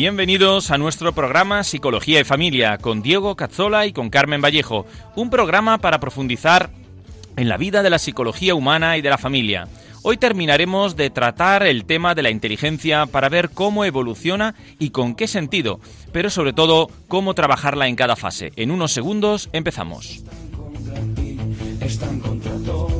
Bienvenidos a nuestro programa Psicología y Familia con Diego Cazzola y con Carmen Vallejo, un programa para profundizar en la vida de la psicología humana y de la familia. Hoy terminaremos de tratar el tema de la inteligencia para ver cómo evoluciona y con qué sentido, pero sobre todo cómo trabajarla en cada fase. En unos segundos empezamos. Están contra todo lo tuyo.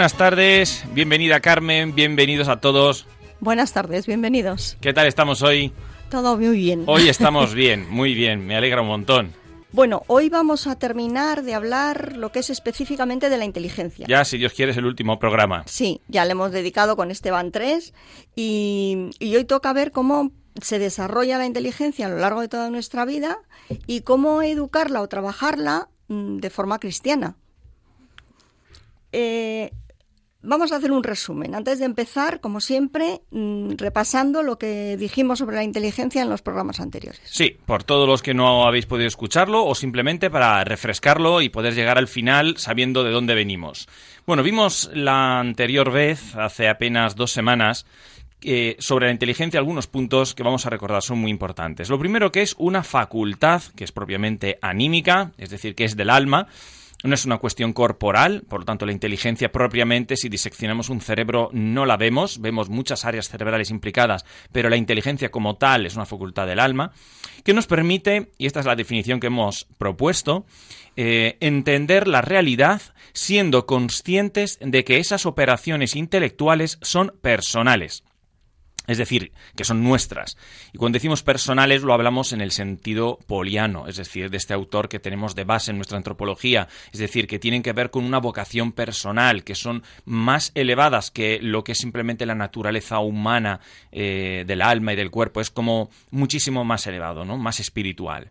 Buenas tardes, bienvenida Carmen, bienvenidos a todos. Buenas tardes, bienvenidos. ¿Qué tal estamos hoy? Todo muy bien. Hoy estamos bien, muy bien, me alegra un montón. Bueno, hoy vamos a terminar de hablar lo que es específicamente de la inteligencia. Ya, si Dios quiere, es el último programa. Sí, ya le hemos dedicado con Esteban 3 y, y hoy toca ver cómo se desarrolla la inteligencia a lo largo de toda nuestra vida y cómo educarla o trabajarla mm, de forma cristiana. Eh, vamos a hacer un resumen. Antes de empezar, como siempre, mm, repasando lo que dijimos sobre la inteligencia en los programas anteriores. Sí, por todos los que no habéis podido escucharlo o simplemente para refrescarlo y poder llegar al final sabiendo de dónde venimos. Bueno, vimos la anterior vez, hace apenas dos semanas, sobre la inteligencia algunos puntos que vamos a recordar son muy importantes. Lo primero que es una facultad que es propiamente anímica, es decir, que es del alma, no es una cuestión corporal, por lo tanto la inteligencia propiamente, si diseccionamos un cerebro no la vemos, vemos muchas áreas cerebrales implicadas, pero la inteligencia como tal es una facultad del alma, que nos permite, y esta es la definición que hemos propuesto, eh, entender la realidad siendo conscientes de que esas operaciones intelectuales son personales. Es decir, que son nuestras. Y cuando decimos personales lo hablamos en el sentido poliano, es decir, de este autor que tenemos de base en nuestra antropología, es decir, que tienen que ver con una vocación personal, que son más elevadas que lo que es simplemente la naturaleza humana eh, del alma y del cuerpo, es como muchísimo más elevado, ¿no? más espiritual.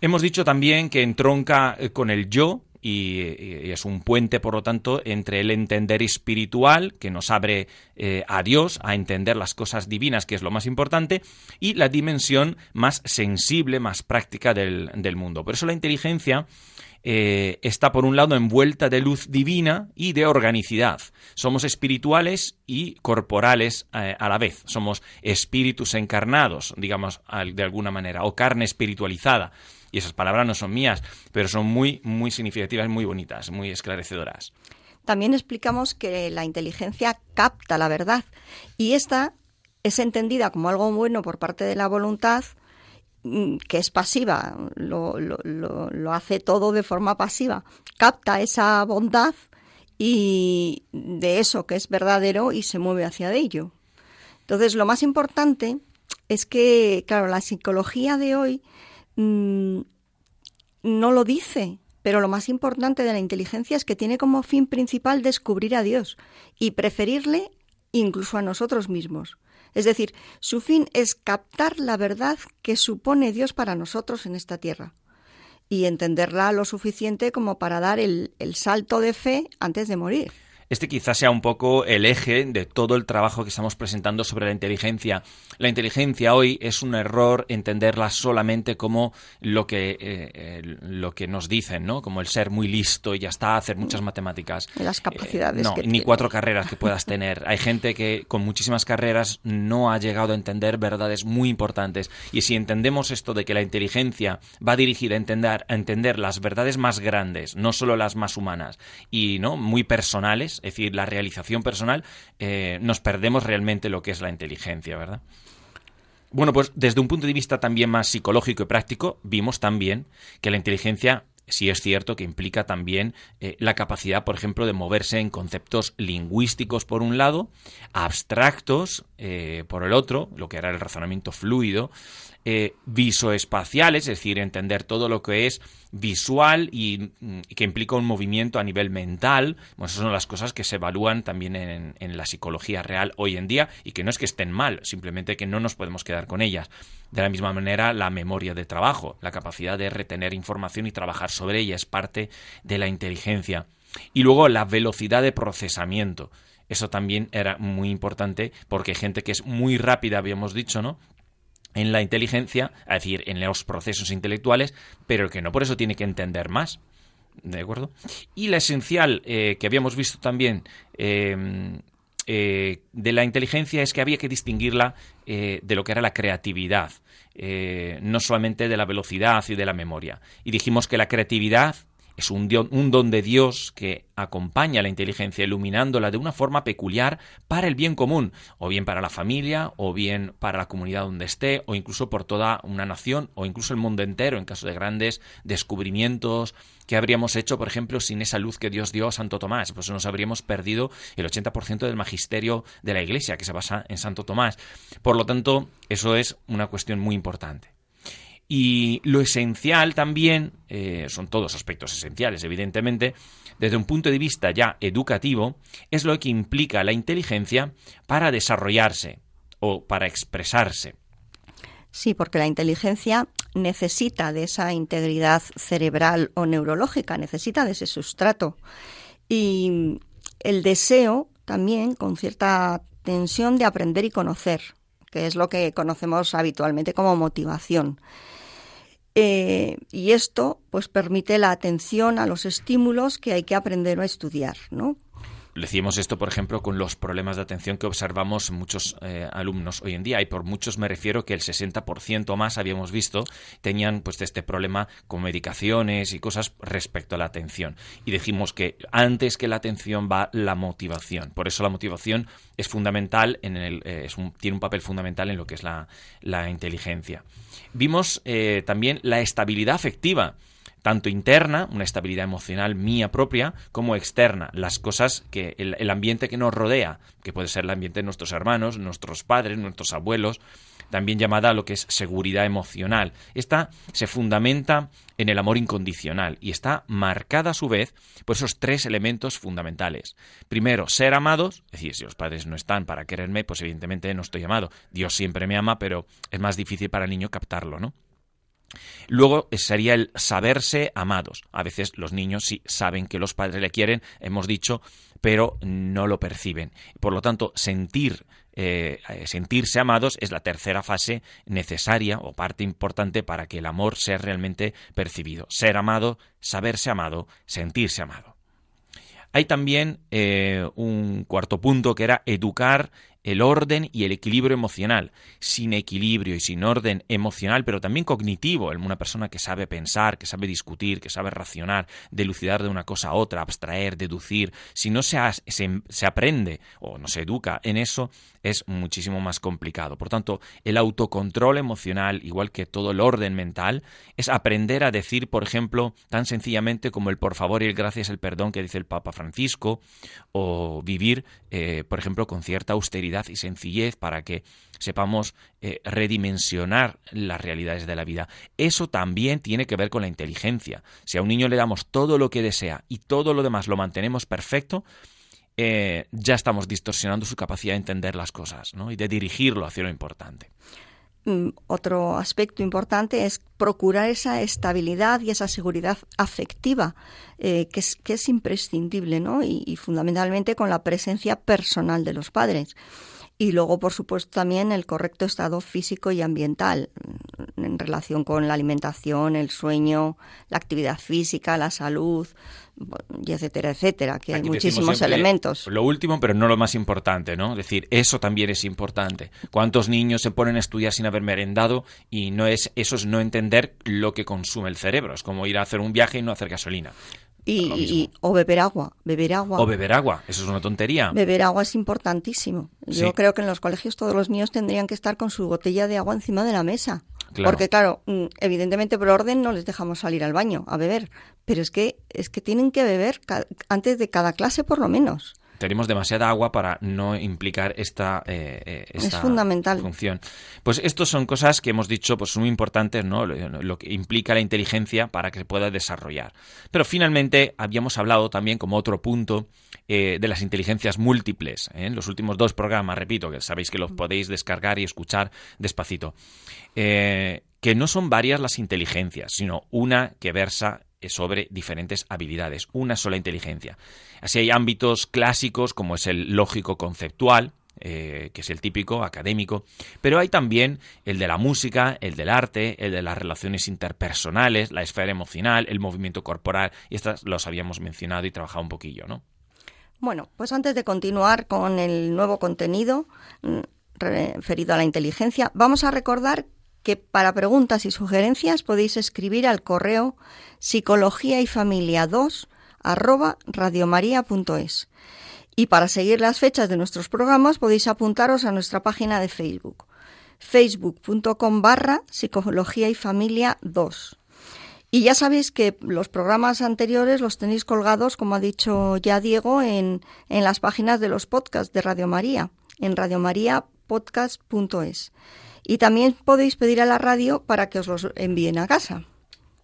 Hemos dicho también que entronca eh, con el yo, y, es un puente, por lo tanto, entre el entender espiritual, que nos abre eh, a Dios, a entender las cosas divinas, que es lo más importante, y la dimensión más sensible, más práctica del, del mundo. Por eso la inteligencia eh, está, por un lado, envuelta de luz divina y de organicidad. Somos espirituales y corporales eh, a la vez. Somos espíritus encarnados, digamos, de alguna manera, o carne espiritualizada y esas palabras no son mías, pero son muy, muy significativas, muy bonitas, muy esclarecedoras. También explicamos que la inteligencia capta la verdad y esta es entendida como algo bueno por parte de la voluntad mm, que es pasiva, lo, lo, hace todo de forma pasiva, capta esa bondad y de eso que es verdadero y se mueve hacia ello. Entonces, lo más importante es que, claro, la psicología de hoy mmm, no lo dice, pero lo más importante de la inteligencia es que tiene como fin principal descubrir a Dios y preferirle incluso a nosotros mismos. Es decir, su fin es captar la verdad que supone Dios para nosotros en esta tierra. y entenderla lo suficiente como para dar el salto de fe antes de morir. Este quizás sea un poco el eje de todo el trabajo que estamos presentando sobre la inteligencia. La inteligencia hoy es un error entenderla solamente como lo que, eh, lo que nos dicen, ¿no? Como el ser muy listo y ya está, hacer muchas matemáticas. Las capacidades. no, que ni tiene. cuatro carreras que puedas tener. Hay gente que con muchísimas carreras no ha llegado a entender verdades muy importantes. Y si entendemos esto de que la inteligencia va dirigida a entender, a entender las verdades más grandes, no solo las más humanas, y no muy personales, es decir, la realización personal, eh, nos perdemos realmente lo que es la inteligencia, ¿verdad? Bueno, pues desde un punto de vista también más psicológico y práctico, vimos también que la inteligencia sí es cierto que implica también eh, la capacidad, por ejemplo, de moverse en conceptos lingüísticos por un lado, abstractos eh, por el otro, lo que era el razonamiento fluido, eh, visoespaciales, es decir, entender todo lo que es visual y, mm, y que implica un movimiento a nivel mental. Bueno, esas son las cosas que se evalúan también en, en la psicología real hoy en día y que no es que estén mal, simplemente que no nos podemos quedar con ellas. De la misma manera, la memoria de trabajo, la capacidad de retener información y trabajar sobre ella es parte de la inteligencia. Y luego la velocidad de procesamiento. Eso también era muy importante porque gente que es muy rápida, habíamos dicho, ¿no? En la inteligencia, es decir, en los procesos intelectuales, pero que no por eso tiene que entender más. ¿De acuerdo? Y la esencial eh, que habíamos visto también eh, eh, de la inteligencia es que había que distinguirla de lo que era la creatividad, no solamente de la velocidad y de la memoria. Y dijimos que la creatividad es un, un don de Dios que acompaña a la inteligencia, iluminándola de una forma peculiar para el bien común, o bien para la familia, o bien para la comunidad donde esté, o incluso por toda una nación, o incluso el mundo entero, en caso de grandes descubrimientos que habríamos hecho, por ejemplo, sin esa luz que Dios dio a Santo Tomás. Pues nos habríamos perdido el 80% del magisterio de la Iglesia, que se basa en Santo Tomás. Por lo tanto, eso es una cuestión muy importante. Y lo esencial también, eh, son todos aspectos esenciales, evidentemente, desde un punto de vista ya educativo, es lo que implica la inteligencia para desarrollarse o para expresarse. Sí, porque la inteligencia necesita de esa integridad cerebral o neurológica, necesita de ese sustrato. Y el deseo también con cierta tensión de aprender y conocer, que es lo que conocemos habitualmente como motivación. Eh, y esto pues permite la atención a los estímulos que hay que aprender o estudiar, ¿no? Decíamos esto, por ejemplo, con los problemas de atención que observamos muchos eh, alumnos hoy en día, y por muchos me refiero que el 60% más habíamos visto tenían pues este problema con medicaciones y cosas respecto a la atención. Y dijimos que antes que la atención va la motivación. Por eso la motivación es fundamental, en el, eh, es un- tiene un papel fundamental en lo que es la, la inteligencia. Vimos eh, también la estabilidad afectiva tanto interna, una estabilidad emocional mía propia, como externa, las cosas que el, ambiente que nos rodea, que puede ser el ambiente de nuestros hermanos, nuestros padres, nuestros abuelos, también llamada lo que es seguridad emocional. Esta se fundamenta en el amor incondicional y está marcada a su vez por esos tres elementos fundamentales. Primero, ser amados, es decir, si los padres no están para quererme, pues evidentemente no estoy amado. Dios siempre me ama, pero es más difícil para el niño captarlo, ¿no? Luego sería el saberse amados. A veces los niños sí saben que los padres le quieren, hemos dicho, pero no lo perciben. Por lo tanto, sentir, eh, sentirse amados es la tercera fase necesaria o parte importante para que el amor sea realmente percibido. Ser amado, saberse amado, sentirse amado. Hay también eh, un cuarto punto que era educar el orden y el equilibrio emocional. Sin equilibrio y sin orden emocional, pero también cognitivo, una persona que sabe pensar, que sabe discutir, que sabe racionar, delucidar de una cosa a otra, abstraer, deducir, si no se, se, se aprende o no se educa en eso, es muchísimo más complicado. Por tanto, el autocontrol emocional, igual que todo el orden mental, es aprender a decir, por ejemplo, tan sencillamente como el por favor y el gracias, el perdón que dice el Papa Francisco, o vivir, eh, por ejemplo, con cierta austeridad y sencillez para que sepamos eh, redimensionar las realidades de la vida. Eso también tiene que ver con la inteligencia. Si a un niño le damos todo lo que desea y todo lo demás lo mantenemos perfecto, eh, ya estamos distorsionando su capacidad de entender las cosas ¿no? y de dirigirlo hacia lo importante. mm, otro aspecto importante es procurar esa estabilidad y esa seguridad afectiva eh, que, es, que es imprescindible, ¿no? y fundamentalmente con la presencia personal de los padres y luego, por supuesto, también el correcto estado físico y ambiental mm, en relación con la alimentación, el sueño, la actividad física, la salud, y etcétera, etcétera, que hay muchísimos elementos. Lo último, pero no lo más importante, ¿no? Es decir, eso también es importante. ¿Cuántos niños se ponen a estudiar sin haber merendado? Y no es, eso es no entender lo que consume el cerebro. Es como ir a hacer un viaje y no hacer gasolina. Y, o beber agua, beber agua. O beber agua, eso es una tontería. Beber agua es importantísimo. Yo creo que en los colegios todos los niños tendrían que estar con su botella de agua encima de la mesa. Porque claro, mm, evidentemente por orden no les dejamos salir al baño a beber, pero es que es que tienen que beber antes de cada clase por lo menos tenemos demasiada agua para no implicar esta, eh, eh fundamental. función. Pues estos son cosas que hemos dicho pues muy importantes, ¿no? Lo, que implica la inteligencia para que se pueda desarrollar. Pero finalmente habíamos hablado también como otro punto eh, de las inteligencias múltiples. ¿eh? En los últimos dos programas, repito, que sabéis que los podéis descargar y escuchar despacito. que no son varias las inteligencias, sino una que versa sobre diferentes habilidades, una sola inteligencia. Así hay ámbitos clásicos como es el lógico conceptual, eh, que es el típico académico, pero hay también el de la música, el del arte, el de las relaciones interpersonales, la esfera emocional, el movimiento corporal, y estas los habíamos mencionado y trabajado un poquillo, ¿no? Bueno, pues antes de continuar con el nuevo contenido mm, referido a la inteligencia, vamos a recordar que para preguntas y sugerencias podéis escribir al correo psicología y familia 2 arroba radiomaria.es. Y para seguir las fechas de nuestros programas podéis apuntaros a nuestra página de Facebook, facebook.com barra psicología y familia 2. Y ya sabéis que los programas anteriores los tenéis colgados, como ha dicho ya Diego, en, en las páginas de los podcasts de Radio María, en radiomariapodcast.es. Y también podéis pedir a la radio para que os los envíen a casa.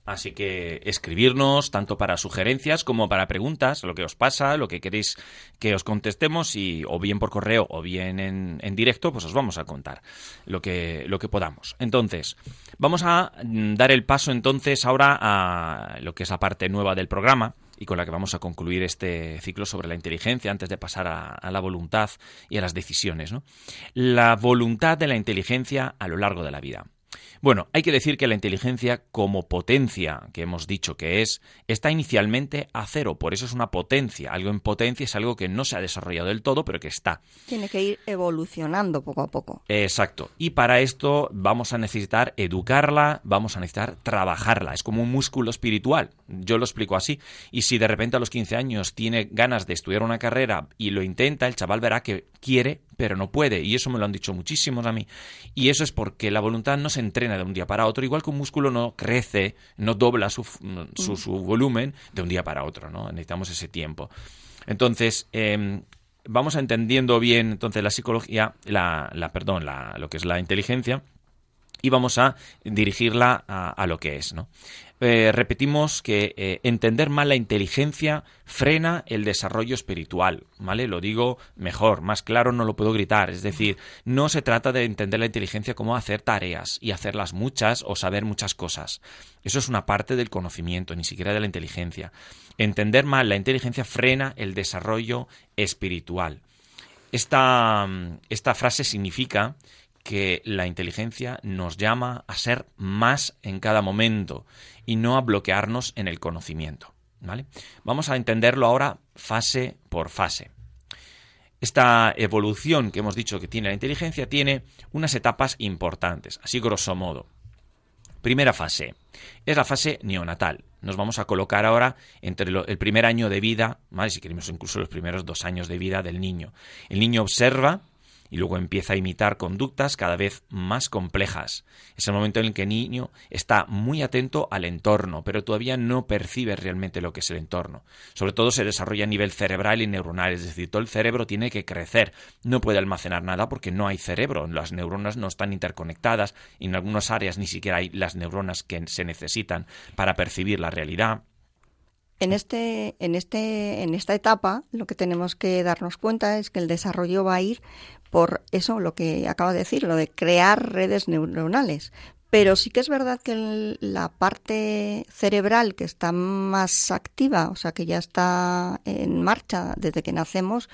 Así que escribirnos tanto para sugerencias como para preguntas, lo que os pasa, lo que queréis que os contestemos y o bien por correo o bien en, en directo, pues os vamos a contar lo que, lo que podamos. Entonces, vamos a mm, dar el paso entonces ahora a lo que es la parte nueva del programa y con la que vamos a concluir este ciclo sobre la inteligencia antes de pasar a, la voluntad y a las decisiones. La voluntad de la inteligencia a lo largo de la vida. Bueno, hay que decir que la inteligencia como potencia, que hemos dicho que es, está inicialmente a cero, por eso es una potencia. Algo en potencia es algo que no se ha desarrollado del todo, pero que está. Tiene que ir evolucionando poco a poco. Exacto. Y para esto vamos a necesitar educarla, vamos a necesitar trabajarla. Es como un músculo espiritual. Yo lo explico así. Y si de repente a los 15 años tiene ganas de estudiar una carrera y lo intenta, el chaval verá que quiere, pero no puede. Y eso me lo han dicho muchísimos a mí. Y eso es porque la voluntad no se entrena de un día para otro, igual que un músculo no crece, no dobla su, su, volumen de un día para otro, ¿no? Necesitamos ese tiempo. Entonces, em, vamos entendiendo bien entonces la psicología, la, la perdón, la, lo que es la inteligencia, y vamos a dirigirla a, a lo que es, ¿no? Eh, repetimos que eh, entender mal la inteligencia frena el desarrollo espiritual, ¿vale? Lo digo mejor, más claro no lo puedo gritar, es decir, no se trata de entender la inteligencia como hacer tareas y hacerlas muchas o saber muchas cosas. Eso es una parte del conocimiento, ni siquiera de la inteligencia. Entender mal la inteligencia frena el desarrollo espiritual. Esta, esta frase significa que la inteligencia nos llama a ser más en cada momento y no a bloquearnos en el conocimiento. ¿vale? Vamos a entenderlo ahora fase por fase. Esta evolución que hemos dicho que tiene la inteligencia tiene unas etapas importantes, así grosso modo. Primera fase es la fase neonatal. Nos vamos a colocar ahora entre el primer año de vida, ¿vale? si queremos incluso los primeros dos años de vida del niño. El niño observa y luego empieza a imitar conductas cada vez más complejas. Es el momento en el que el niño está muy atento al entorno, pero todavía no percibe realmente lo que es el entorno. Sobre todo se desarrolla a nivel cerebral y neuronal, es decir, todo el cerebro tiene que crecer. No puede almacenar nada porque no hay cerebro, las neuronas no están interconectadas y en algunas áreas ni siquiera hay las neuronas que se necesitan para percibir la realidad. En este, en este, en esta etapa, lo que tenemos que darnos cuenta es que el desarrollo va a ir por eso, lo que acabo de decir, lo de crear redes neuronales. Pero sí que es verdad que la parte cerebral que está más activa, o sea, que ya está en marcha desde que nacemos,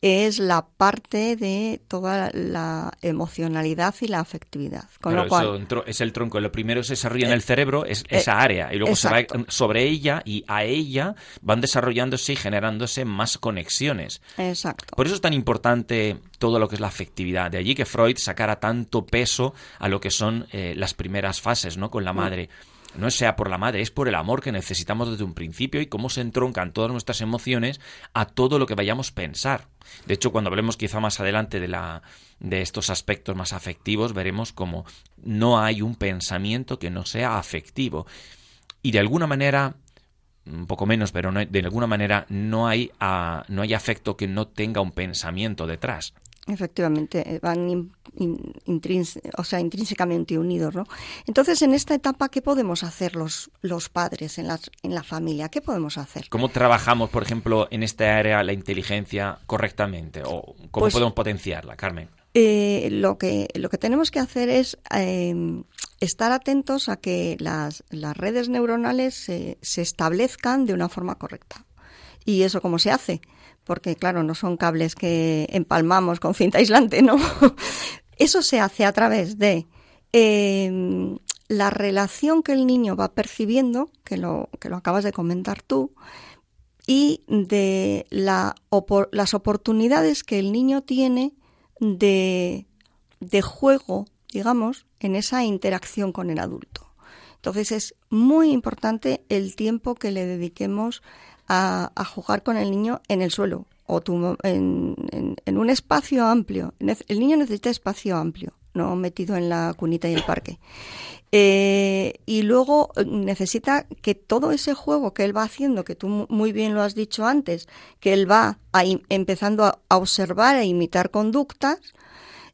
es la parte de toda la emocionalidad y la afectividad. Con Claro, lo cual, eso es el tronco. Lo primero se desarrolla en Eh, el cerebro, es eh, esa área, y luego se va sobre ella y a ella van desarrollándose y generándose más conexiones. exacto. Por eso es tan importante todo lo que es la afectividad. De allí que Freud sacara tanto peso a lo que son eh, las primeras fases, ¿no? Con la madre. No sea por la madre, es por el amor que necesitamos desde un principio y cómo se entroncan todas nuestras emociones a todo lo que vayamos a pensar. De hecho, cuando hablemos quizá más adelante de, la, de estos aspectos más afectivos, veremos cómo no hay un pensamiento que no sea afectivo. Y de alguna manera, un poco menos, pero no- de alguna manera no hay, ah, no hay afecto que no tenga un pensamiento detrás. Efectivamente, eh, van in- in- intrínse- o sea, intrínsecamente unidos, ¿no? Entonces, en esta etapa, ¿qué podemos hacer los, los padres en, las, en la familia? ¿Qué podemos hacer? ¿Cómo trabajamos, por ejemplo, en esta área la inteligencia correctamente? ¿O cómo Pues- podemos potenciarla, Carmen? Eh, lo, que, lo que tenemos que hacer es eh, estar atentos a que las, las redes neuronales se, se establezcan de una forma correcta. ¿Y eso cómo se hace? Porque, claro, no son cables que empalmamos con cinta aislante, ¿no? Eso se hace a través de eh, la relación que el niño va percibiendo, que lo, que lo acabas de comentar tú, y de las oportunidades que el niño tiene de, de juego, digamos, en esa interacción con el adulto. Entonces es muy importante el tiempo que le dediquemos a, a jugar con el niño en el suelo o tu- en, un espacio amplio. El niño necesita espacio amplio, no metido en la cunita y el parque. Eh, y luego eh, necesita que todo ese juego que él va haciendo, que tú mu- muy bien lo has dicho antes, que él va a empezando a, observar e imitar conductas,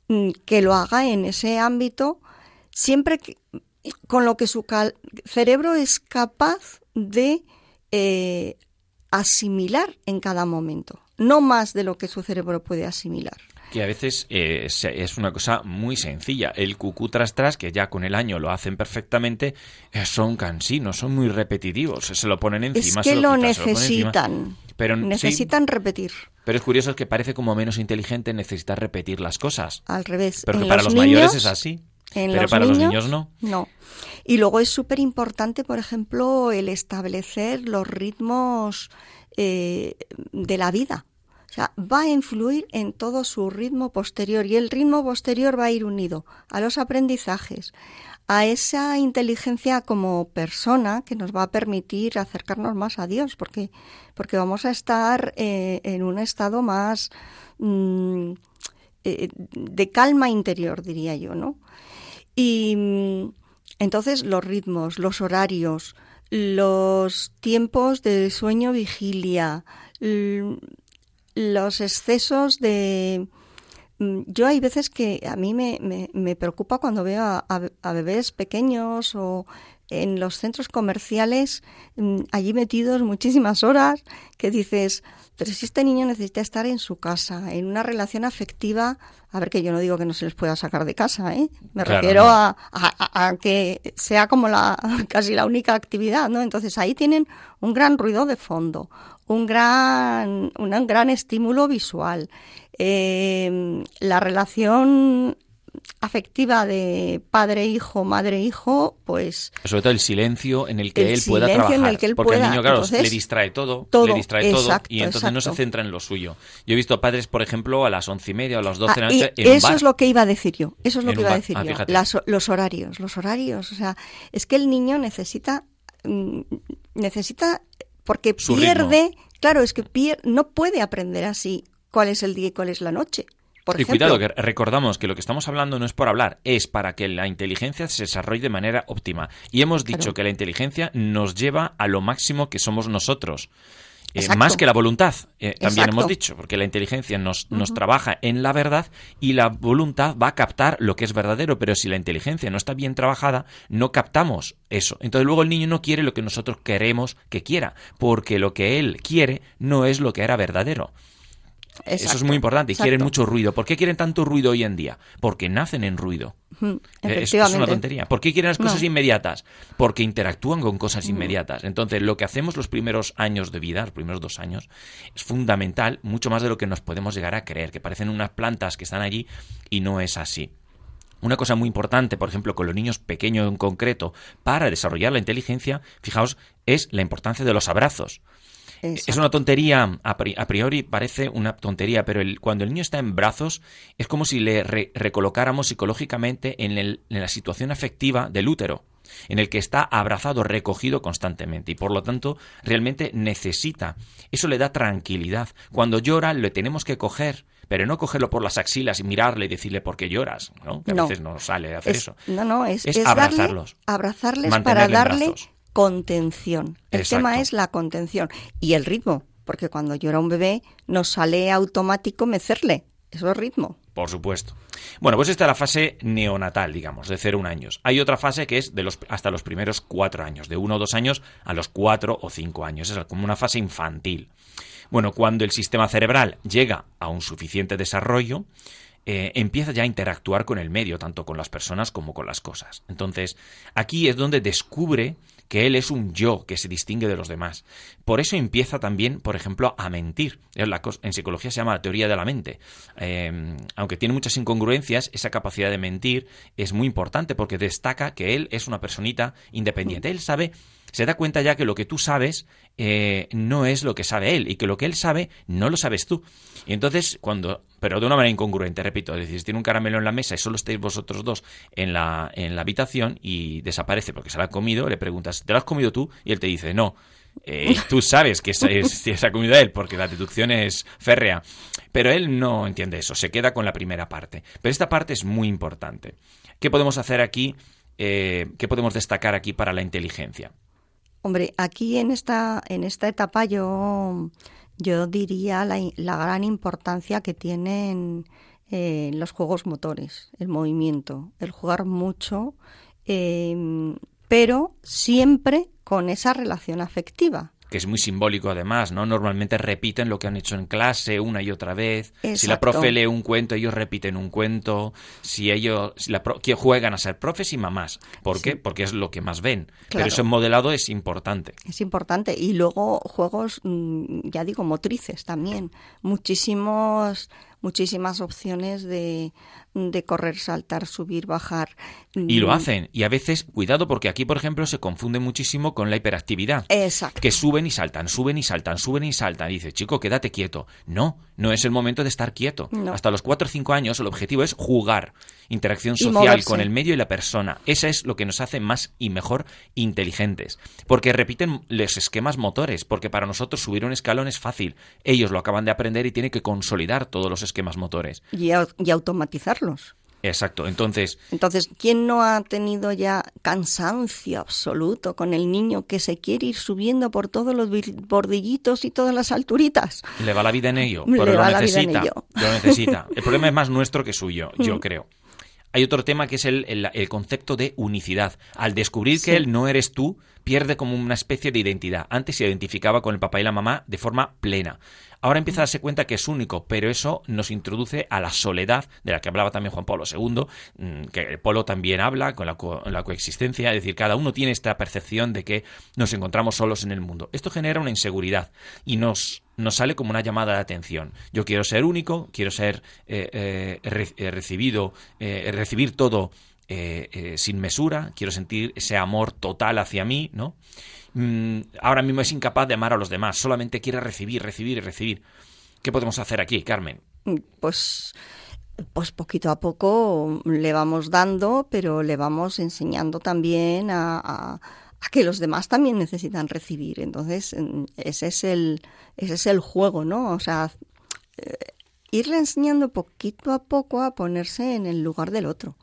mm, que lo haga en ese ámbito, siempre que- con lo que su cerebro es capaz de eh, asimilar en cada momento, no más de lo que su cerebro puede asimilar. Que a veces eh, es una cosa muy sencilla. El cucú tras tras, que ya con el año lo hacen perfectamente, eh, son cansinos, son muy repetitivos. Se lo ponen encima. es se que lo, quitan, se lo necesitan. Pero, sí, necesitan repetir. pero es curioso que parece como menos inteligente necesitar repetir las cosas. Al revés. Pero que para los, niños- mayores es así. En pero los para los niños, niños no. No. Y luego es súper importante, por ejemplo, el establecer los ritmos eh, de la vida. O sea, va a influir en todo su ritmo posterior y el ritmo posterior va a ir unido a los aprendizajes, a esa inteligencia como persona que nos va a permitir acercarnos más a Dios, porque, porque vamos a estar eh, en un estado más mm, eh, de calma interior, diría yo, ¿no? Y mm, entonces los ritmos, los horarios, los tiempos de sueño vigilia, l- los excesos de... mm, Yo hay veces que a mí me, me- me preocupa cuando veo a- a bebés pequeños o en los centros comerciales mm, allí metidos muchísimas horas que dices, pero si este niño necesita estar en su casa, en una relación afectiva, a ver que yo no digo que no se les pueda sacar de casa, ¿eh? Me Claro, refiero no. a, a- a que sea como la casi la única actividad, ¿no? Entonces ahí tienen un gran ruido de fondo, un gran, un gran estímulo visual, eh, la relación afectiva de padre-hijo, madre-hijo, pues Sobre todo el silencio en el que El él pueda silencio en trabajar. el que él porque pueda. el niño, claro, Entonces, le distrae todo, todo, le distrae todo, y entonces no se centra en lo suyo. Yo he visto padres, por ejemplo, a las once y media o a las doce de Ah, la y noche en eso bar. es lo que iba a decir yo. Eso es lo En que iba a decir Ah, yo. Las- los horarios, los horarios. O sea, es que el niño necesita, mm, necesita, porque Su pierde, claro, es que pier- no puede aprender así cuál es el día y cuál es la noche. Por y cuidado, que recordamos que lo que estamos hablando no es por hablar, es para que la inteligencia se desarrolle de manera óptima. Y hemos dicho Claro. que la inteligencia nos lleva a lo máximo que somos nosotros. Eh, más que la voluntad, eh, también hemos dicho, porque la inteligencia nos, nos trabaja en la verdad y la voluntad va a captar lo que es verdadero, pero si la inteligencia no está bien trabajada, no captamos eso. Entonces luego el niño no quiere lo que nosotros queremos que quiera, porque lo que él quiere no es lo que era verdadero. Eso es muy importante. Y quieren mucho ruido. ¿Por qué quieren tanto ruido hoy en día? Porque nacen en ruido. Eh, Es, es una tontería. ¿Por qué quieren las cosas No. inmediatas? Porque interactúan con cosas inmediatas. Entonces, lo que hacemos los primeros años de vida, los primeros dos años, es fundamental, mucho más de lo que nos podemos llegar a creer, que parecen unas plantas que están allí y no es así. Una cosa muy importante, por ejemplo, con los niños pequeños en concreto, para desarrollar la inteligencia, fijaos, es la importancia de los abrazos. Exacto. Es una tontería, a pri- a priori parece una tontería, pero el- cuando el niño está en brazos es como si le re- recolocáramos psicológicamente en, el- en la situación afectiva del útero, en el que está abrazado, recogido constantemente y por lo tanto realmente necesita. Eso le da tranquilidad. Cuando llora le tenemos que coger, pero no cogerlo por las axilas y mirarle y decirle por qué lloras, ¿no? Que a No. veces no sale hacer Es- eso. No, no, es, Es es darle- abrazarlos. abrazarles para darle. Contención. El Exacto. tema es la contención y el ritmo, porque cuando llora un bebé nos sale automático mecerle. Eso es ritmo. Por supuesto. Bueno, pues esta es la fase neonatal, digamos, de 0 a 1 años. Hay otra fase que es de los, hasta los primeros 4 años, de 1 o 2 años a los 4 o 5 años. Es como una fase infantil. Bueno, cuando el sistema cerebral llega a un suficiente desarrollo, eh, empieza ya a interactuar con el medio, tanto con las personas como con las cosas. Entonces, aquí es donde descubre que él es un yo que se distingue de los demás. Por eso empieza también, por ejemplo, a mentir. En psicología se llama la teoría de la mente. Eh, aunque tiene muchas incongruencias, esa capacidad de mentir es muy importante porque destaca que él es una personita independiente. Él sabe, se da cuenta ya que lo que tú sabes eh, no es lo que sabe él y que lo que él sabe no lo sabes tú. Y entonces, cuando, pero de una manera incongruente, repito, es decir, si tiene un caramelo en la mesa y solo estáis vosotros dos en la, en la habitación y desaparece porque se lo ha comido, le preguntas, ¿te lo has comido tú? Y él te dice, no. Eh, tú sabes que se, es- se ha comido él porque la deducción es férrea. Pero él no entiende eso, se queda con la primera parte. Pero esta parte es muy importante. ¿Qué podemos hacer aquí? Eh, ¿Qué podemos destacar aquí para la inteligencia? Hombre, aquí en esta, en esta etapa yo, yo diría la, la gran importancia que tienen eh, los juegos motores, el movimiento, el jugar mucho, eh, pero siempre con esa relación afectiva. Que es muy simbólico además, ¿no? Normalmente repiten lo que han hecho en clase una y otra vez. Si la profe lee un cuento, ellos repiten un cuento. Si ellos si la pro- que juegan a ser profes y mamás. ¿Por qué? Porque es lo que más ven. Pero eso en modelado es importante. Es importante. Y luego juegos, mm, ya digo, motrices también. Muchísimos, muchísimas opciones de, de correr, saltar, subir, bajar. Y lo Mm, hacen. Y a veces, cuidado, porque aquí, por ejemplo, se confunde muchísimo con la hiperactividad. Exacto. que suben y saltan, suben y saltan, suben y saltan. Y dice, chico, quédate quieto. No, no es el momento de estar quieto. No. Hasta los 4 o 5 años el objetivo es jugar, interacción social con el medio y la persona. Esa es lo que nos hace más y mejor inteligentes. Porque repiten los esquemas motores, porque para nosotros subir un escalón es fácil. Ellos lo acaban de aprender y tienen que consolidar todos los esquemas motores. y, y Exacto. Entonces, Entonces, ¿quién no ha tenido ya cansancio absoluto con el niño que se quiere ir subiendo por todos los bordillitos y todas las alturitas? le va la vida en ello, Le pero lo vida en necesita. Lo necesita. El problema es más nuestro que suyo, Mm. yo creo. Hay otro tema que es el, el- el concepto de unicidad. Al descubrir Sí. que él no eres tú, pierde como una especie de identidad. Antes se identificaba con el papá y la mamá de forma plena. Ahora empieza a darse cuenta que es único, pero eso nos introduce a la soledad, de la que hablaba también Juan Pablo II, mm, que Polo también habla con la, co- la coexistencia, es decir, cada uno tiene esta percepción de que nos encontramos solos en el mundo. Esto genera una inseguridad y nos, nos sale como una llamada de atención. Yo quiero ser único, quiero ser eh, eh, re- recibido, eh, recibir todo sin mesura, quiero sentir ese amor total hacia mí, ¿no? Mm, ahora mismo es incapaz de amar a los demás, solamente quiere recibir, recibir y recibir. ¿Qué podemos hacer aquí, Carmen? Pues, pues poquito a poco le vamos dando, pero le vamos enseñando también a- a que los demás también necesitan recibir. Entonces, ese es el, ese es el juego, ¿no? O sea, eh, irle enseñando poquito a poco a ponerse en el lugar del otro.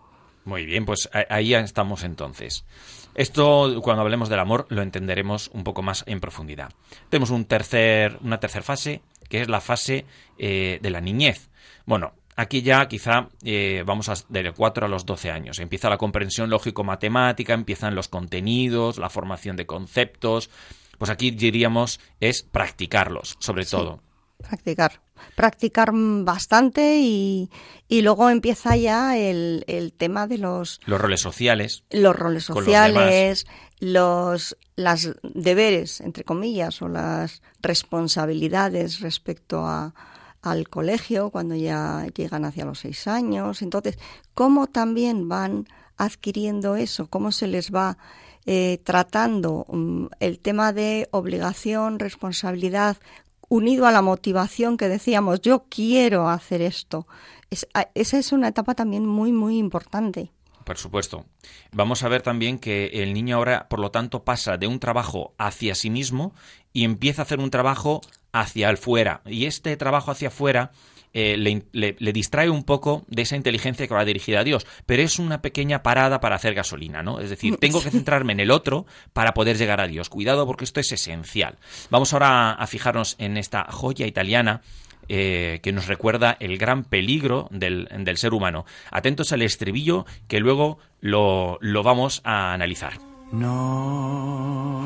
Muy bien, pues ahí estamos entonces. Esto, cuando hablemos del amor, lo entenderemos un poco más en profundidad. Tenemos un tercer, una tercera fase, que es la fase eh, de la niñez. Bueno, aquí ya quizá eh, vamos a, de 4 a los 12 años. Empieza la comprensión lógico-matemática, empiezan los contenidos, la formación de conceptos. Pues aquí diríamos es practicarlos, sobre todo. Practicar. Practicar bastante y, y luego empieza ya el, el tema de los, Los roles sociales. los roles sociales, los, las deberes, entre comillas, o las responsabilidades respecto a, al colegio cuando ya llegan hacia los seis años. Entonces, ¿cómo también van adquiriendo eso? ¿Cómo se les va eh, tratando mm, el tema de obligación, responsabilidad, unido a la motivación que decíamos, yo quiero hacer esto? Es- a- esa es una etapa también muy, muy importante. Por supuesto. Vamos a ver también que el niño ahora, por lo tanto, pasa de un trabajo hacia sí mismo y empieza a hacer un trabajo hacia el fuera. Y este trabajo hacia afuera eh, le, le- le distrae un poco de esa inteligencia que va dirigida a Dios, pero es una pequeña parada para hacer gasolina, ¿no? Es decir, tengo que centrarme en el otro para poder llegar a Dios. Cuidado porque esto es esencial. Vamos ahora a fijarnos en esta joya italiana eh, que nos recuerda el gran peligro del, del ser humano. Atentos al estribillo que luego lo, lo vamos a analizar. No,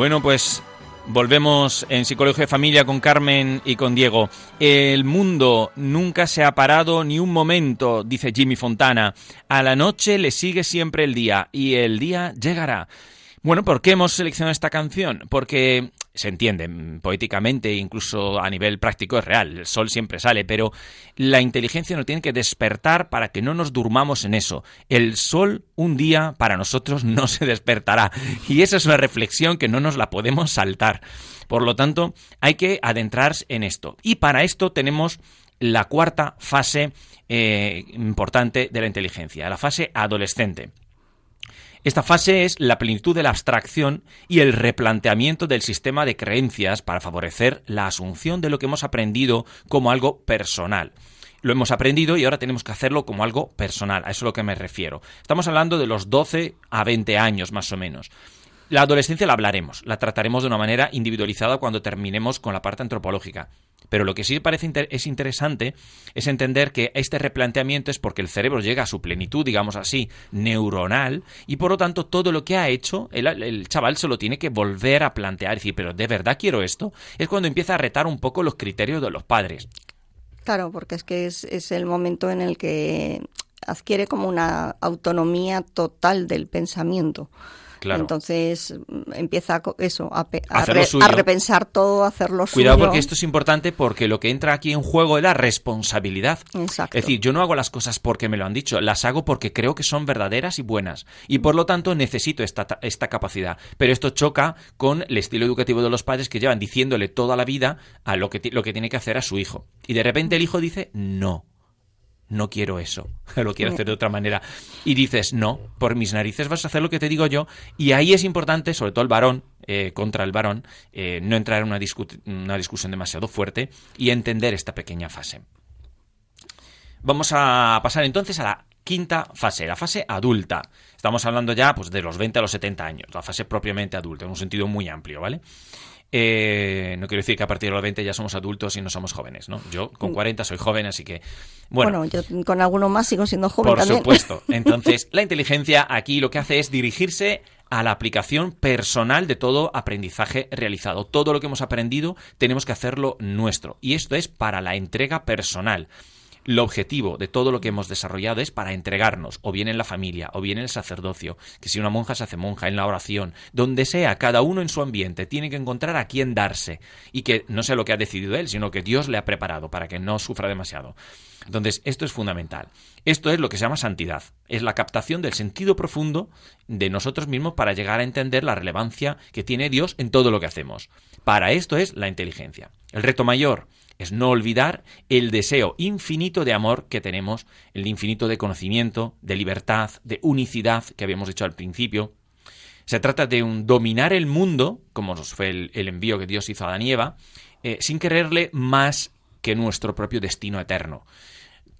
Bueno, pues volvemos en Psicología de Familia con Carmen y con Diego. El mundo nunca se ha parado ni un momento, dice Jimmy Fontana. A la noche le sigue siempre el día y el día llegará. Bueno, ¿por qué hemos seleccionado esta canción? Porque se entiende mm, poéticamente, incluso a nivel práctico es real, el sol siempre sale, pero la inteligencia nos tiene que despertar para que no nos durmamos en eso. El sol un día para nosotros no se despertará y esa es una reflexión que no nos la podemos saltar. Por lo tanto, hay que adentrarse en esto. Y para esto tenemos la cuarta fase eh, importante de la inteligencia, la fase adolescente. Esta fase es la plenitud de la abstracción y el replanteamiento del sistema de creencias para favorecer la asunción de lo que hemos aprendido como algo personal. Lo hemos aprendido y ahora tenemos que hacerlo como algo personal, a eso es a lo que me refiero. Estamos hablando de los 12 a 20 años más o menos. La adolescencia la hablaremos, la trataremos de una manera individualizada cuando terminemos con la parte antropológica. Pero lo que sí parece es interesante es entender que este replanteamiento es porque el cerebro llega a su plenitud, digamos así, neuronal, y por lo tanto todo lo que ha hecho, el, chaval se lo tiene que volver a plantear, decir, pero ¿de verdad quiero esto? Es cuando empieza a retar un poco los criterios de los padres. Claro, porque es que es el momento en el que adquiere como una autonomía total del pensamiento. Claro. Entonces mm, empieza a eso, a, a re- a repensar todo, a hacerlo Cuidado suyo. porque esto es importante porque lo que entra aquí en juego es la responsabilidad. Exacto. Es decir, yo no hago las cosas porque me lo han dicho, las hago porque creo que son verdaderas y buenas. Y por lo tanto necesito esta, ta- esta capacidad. Pero esto choca con el estilo educativo de los padres que llevan diciéndole toda la vida a lo que, lo que tiene que hacer a su hijo. Y de repente el hijo dice no. No quiero eso, lo quiero hacer de otra manera. Y dices, no, por mis narices vas a hacer lo que te digo yo. Y ahí es importante, sobre todo el varón, eh, contra el varón, eh, no entrar en una, una discusión demasiado fuerte y entender esta pequeña fase. Vamos a pasar entonces a la quinta fase, la fase adulta. Estamos hablando ya pues, de los 20 a los 70 años, la fase propiamente adulta, en un sentido muy amplio, ¿vale? Eh, no quiero decir que a partir de los 20 ya somos adultos y no somos jóvenes, ¿no? Yo con 40 soy joven, así que... Bueno, yo con alguno más sigo siendo joven por supuesto. Entonces, la inteligencia aquí lo que hace es dirigirse a la aplicación personal de todo aprendizaje realizado. Todo lo que hemos aprendido tenemos que hacerlo nuestro. Y esto es para la entrega personal. El objetivo de todo lo que hemos desarrollado es para entregarnos, o bien en la familia, o bien en el sacerdocio, que si una monja se hace monja, en la oración, donde sea, cada uno en su ambiente, tiene que encontrar a quién darse, y que no sea lo que ha decidido él, sino que Dios le ha preparado para que no sufra demasiado. Entonces, esto es fundamental. Esto es lo que se llama santidad. Es la captación del sentido profundo de nosotros mismos para llegar a entender la relevancia que tiene Dios en todo lo que hacemos. Para esto es la inteligencia. El reto mayor es no olvidar el deseo infinito de amor que tenemos, el infinito de conocimiento, de libertad, de unicidad que habíamos dicho al principio. Se trata de un dominar el mundo, como nos fue el, envío que Dios hizo a Adán y Eva, eh, sin quererle más que nuestro propio destino eterno.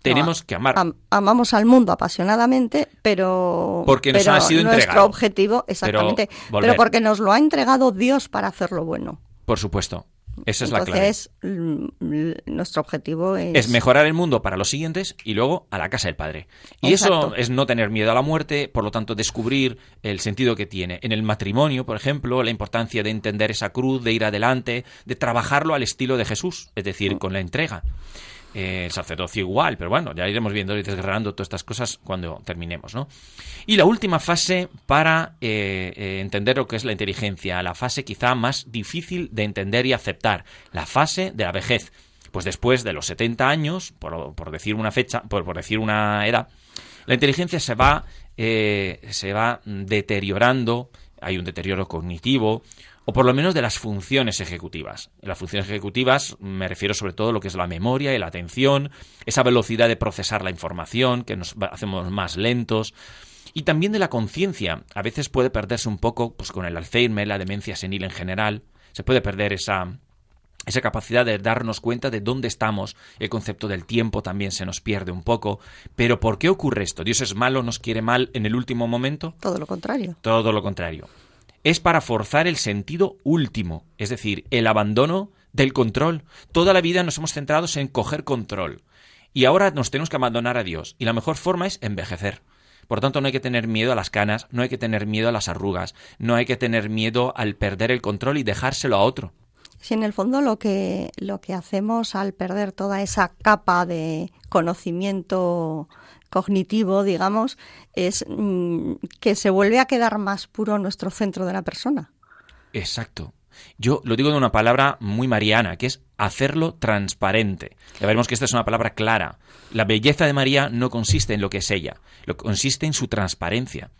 Tenemos que amar. amamos al mundo apasionadamente, pero, porque nos ha sido nuestro objetivo, exactamente, pero porque nos lo ha entregado Dios para hacerlo bueno. Por supuesto. Esa es la clave. Mm, nuestro objetivo es... es... mejorar el mundo para los siguientes y luego a la casa del Padre. Y eso es no tener miedo a la muerte, por lo tanto descubrir el sentido que tiene. En el matrimonio, por ejemplo, la importancia de entender esa cruz, de ir adelante, de trabajarlo al estilo de Jesús, es decir, con la entrega. Eh, el sacerdocio igual, pero bueno, ya iremos viendo y desgranando todas estas cosas cuando terminemos, ¿no? Y la última fase para eh, eh, entender lo que es la inteligencia, la fase quizá más difícil de entender y aceptar, la fase de la vejez. Pues después de los 70 años, por, decir una fecha, por, por, decir una edad, la inteligencia se va, se va deteriorando, hay un deterioro cognitivo, o por lo menos de las funciones ejecutivas. En las funciones ejecutivas me refiero sobre todo a lo que es la memoria y la atención, esa velocidad de procesar la información, que nos hacemos más lentos, y también de la conciencia. A veces puede perderse un poco pues, con el Alzheimer, la demencia senil en general, se puede perder esa, esa capacidad de darnos cuenta de dónde estamos, el concepto del tiempo también se nos pierde un poco. Pero ¿por qué ocurre esto? ¿Dios es malo, nos quiere mal en el último momento? Todo lo contrario. Todo lo contrario es para forzar el sentido último, es decir, el abandono del control. Toda la vida nos hemos centrado en coger control. Y ahora nos tenemos que abandonar a Dios. Y la mejor forma es envejecer. Por tanto, no hay que tener miedo a las canas, no hay que tener miedo a las arrugas, no hay que tener miedo al perder el control y dejárselo a otro. Si en el fondo lo que, lo que hacemos al perder toda esa capa de conocimiento cognitivo, digamos, es mm, que se vuelve a quedar más puro nuestro centro de la persona. Exacto. Yo lo digo de una palabra muy mariana, que es hacerlo transparente. Ya veremos que esta es una palabra clara. La belleza de María no consiste en lo que es ella, lo consiste en su transparencia.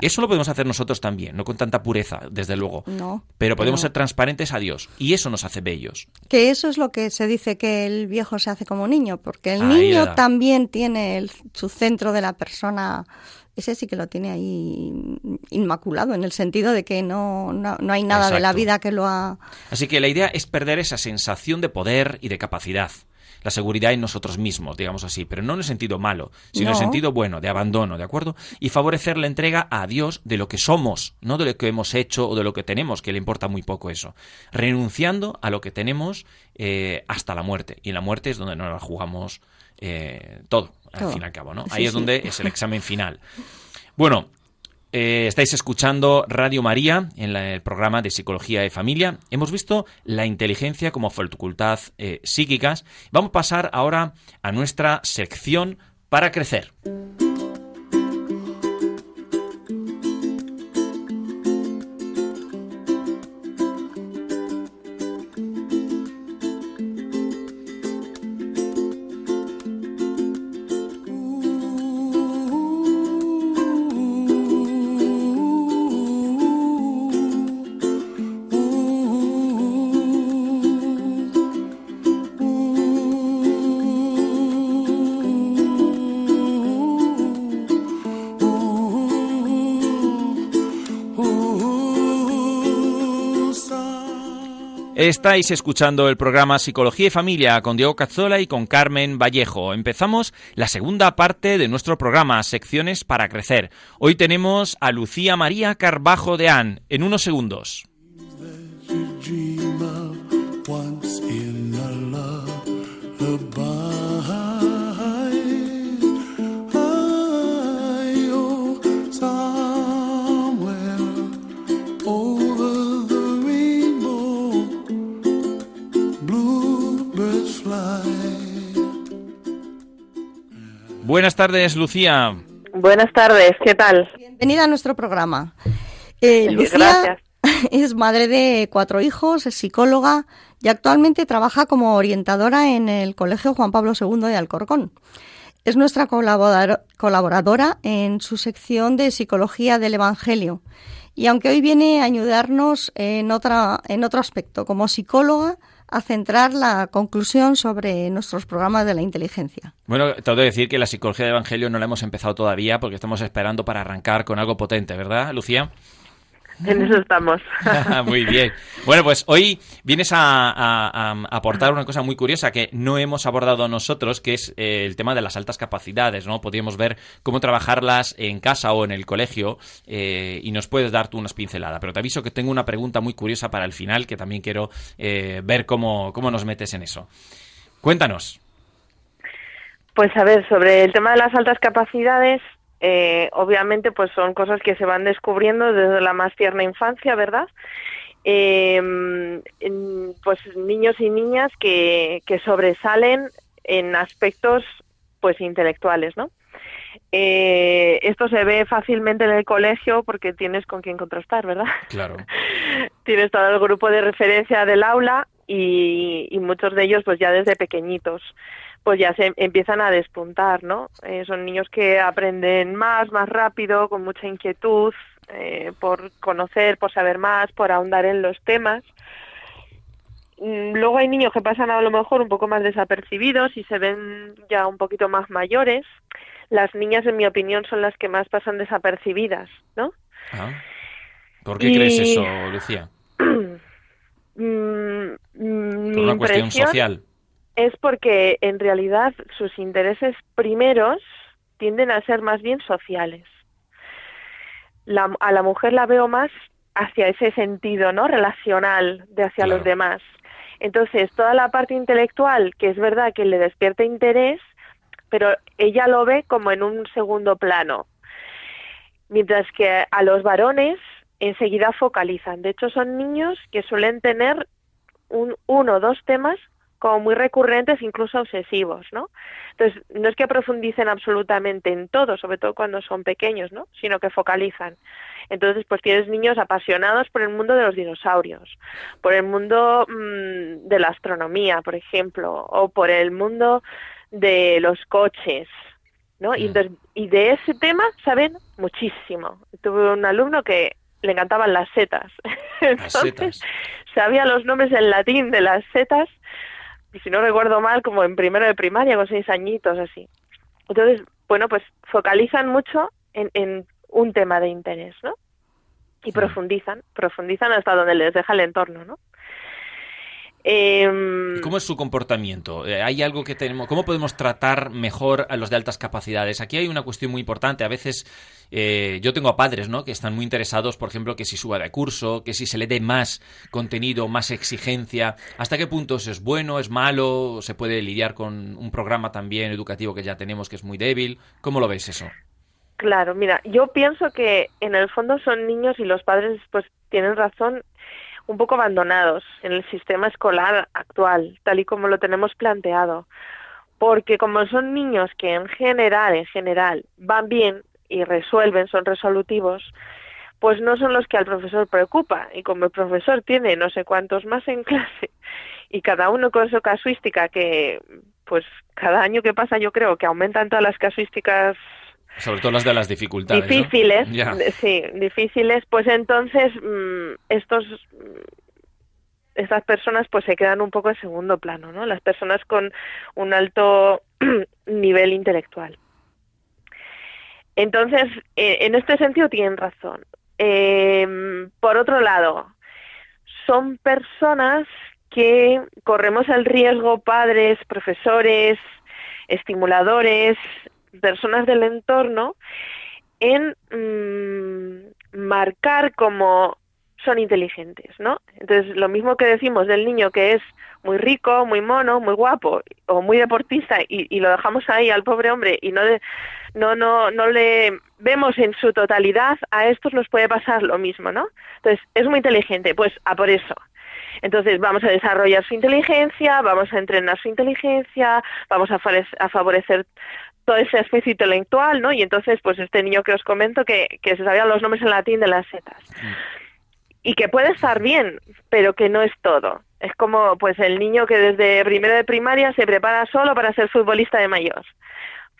Eso lo podemos hacer nosotros también, no con tanta pureza, desde luego. No. Pero podemos ser transparentes a Dios y eso nos hace bellos. Que eso es lo que se dice que el viejo se hace como niño, porque el niño también tiene su centro de la persona ese sí que lo tiene ahí inmaculado, en el sentido de que no, no, hay nada de la vida que lo ha... Así que la idea es perder esa sensación de poder y de capacidad. La seguridad en nosotros mismos, digamos así, pero no en el sentido malo, sino en el sentido bueno, de abandono, ¿de acuerdo? Y favorecer la entrega a Dios de lo que somos, no de lo que hemos hecho o de lo que tenemos, que le importa muy poco eso. Renunciando a lo que tenemos eh, hasta la muerte. Y en la muerte es donde nos la jugamos eh, todo, al fin y al cabo, ¿no? Ahí es donde es el examen final. Bueno, eh, estáis escuchando Radio María en el programa de Psicología de Familia. Hemos visto la inteligencia como facultad eh, psíquicas. Vamos a pasar ahora a nuestra sección para crecer. Estáis escuchando el programa Psicología y Familia con Diego Cazzola y con Carmen Vallejo. Empezamos la segunda parte de nuestro programa, Secciones para Crecer. Hoy tenemos a Lucía María Carbajo de An. En unos segundos. Buenas tardes, Lucía. Buenas tardes, ¿qué tal? Bienvenida a nuestro programa. Eh, Lucía Gracias. es madre de cuatro hijos, es psicóloga y actualmente trabaja como orientadora en el Colegio Juan Pablo II de Alcorcón. Es nuestra colaborador- colaboradora en su sección de Psicología del Evangelio. Y aunque hoy viene a ayudarnos en, otra, en otro aspecto, como psicóloga, a centrar la conclusión sobre nuestros programas de la inteligencia. Bueno, tengo que decir que la psicología del Evangelio no la hemos empezado todavía porque estamos esperando para arrancar con algo potente, ¿verdad, Lucía? En eso estamos. muy bien. Bueno, pues hoy vienes a, aportar una cosa muy curiosa que no hemos abordado nosotros, que es eh, el tema de las altas capacidades, ¿no? Podríamos ver cómo trabajarlas en casa o en el colegio eh, y nos puedes dar tú unas pinceladas. Pero te aviso que tengo una pregunta muy curiosa para el final que también quiero eh, ver cómo, cómo nos metes en eso. Cuéntanos. Pues a ver, sobre el tema de las altas capacidades, eh, obviamente pues son cosas que se van descubriendo desde la más tierna infancia, ¿verdad? Eh, pues niños y niñas que, que sobresalen en aspectos pues intelectuales, ¿no? Eh, esto se ve fácilmente en el colegio porque tienes con quién contrastar, ¿verdad? Claro. tienes todo el grupo de referencia del aula y, y muchos de ellos pues ya desde pequeñitos pues ya se empiezan a despuntar, ¿no? Eh, son niños que aprenden más, más rápido, con mucha inquietud eh, por conocer, por saber más, por ahondar en los temas. Mm, Luego hay niños que pasan a lo mejor un poco más desapercibidos y se ven ya un poquito más mayores. Las niñas, en mi opinión, son las que más pasan desapercibidas, ¿no? Ah. ¿Por qué Y- crees eso, Lucía? Mm, mm, Por una cuestión social. Es porque en realidad sus intereses primeros tienden a ser más bien sociales. La- a la mujer la veo más hacia ese sentido, ¿no? Relacional de hacia Claro. los demás. Entonces, toda la parte intelectual, que es verdad que le despierta interés, pero ella lo ve como en un segundo plano. Mientras que a los varones enseguida focalizan. De hecho, son niños que suelen tener un, uno o dos temas como muy recurrentes, incluso obsesivos, ¿no? Entonces, no es que profundicen absolutamente en todo, sobre todo cuando son pequeños, ¿no? Sino que focalizan. Entonces, pues tienes niños apasionados por el mundo de los dinosaurios, por el mundo mm, de la astronomía, por ejemplo, o por el mundo de los coches, ¿no? Y, entonces, y de ese tema saben muchísimo. Tuve un alumno que le encantaban las setas. Las Entonces, setas. sabía los nombres en latín de las setas, si no recuerdo mal, como en primero de primaria, con seis añitos, así. Entonces, bueno, pues focalizan mucho en, en un tema de interés, ¿no? Y profundizan, profundizan hasta donde les deja el entorno, ¿no? Em, ¿Y ¿Cómo es su comportamiento? Eh, ¿Hay algo que tenemos? ¿Cómo podemos tratar mejor a los de altas capacidades? Aquí hay una cuestión muy importante. A veces eh, yo tengo a padres, ¿no? Que están muy interesados, por ejemplo, que si suba de curso, que si se le dé más contenido, más exigencia. ¿Hasta qué punto eso es bueno, es malo? ¿Se puede lidiar con un programa también educativo que ya tenemos que es muy débil? ¿Cómo lo ves eso? Claro, mira, yo pienso que en el fondo son niños y los padres pues tienen razón un poco abandonados en el sistema escolar actual, tal y como lo tenemos planteado. Porque como son niños que en general, en general, van bien y resuelven, son resolutivos, pues no son los que al profesor preocupa. Y como el profesor tiene no sé cuántos más en clase y cada uno con su casuística que, pues cada año que pasa yo creo que aumentan todas las casuísticas Sobre todo las de las dificultades. difíciles, sí, difíciles, pues entonces mm, estos mm, estas personas pues se quedan un poco en segundo plano, ¿no? Las personas con un alto nivel intelectual. Entonces, eh, en este sentido tienen razón. Eh, por otro lado, son personas que corremos el riesgo, padres, profesores, estimuladores, personas del entorno, en mm, marcar como son inteligentes, ¿no? Entonces, lo mismo que decimos del niño que es muy rico, muy mono, muy guapo o muy deportista y, y lo dejamos ahí al pobre hombre y no, no, no, no le vemos en su totalidad, a estos nos puede pasar lo mismo, ¿no? Entonces, es muy inteligente, pues a por eso. Entonces vamos a desarrollar su inteligencia, vamos a entrenar su inteligencia, vamos a favorecer toda esa especie intelectual, ¿no? Y entonces, pues este niño que os comento que, que se sabían los nombres en latín de las setas. Y que puede estar bien, pero que no es todo. Es como pues el niño que desde primero de primaria se prepara solo para ser futbolista de mayor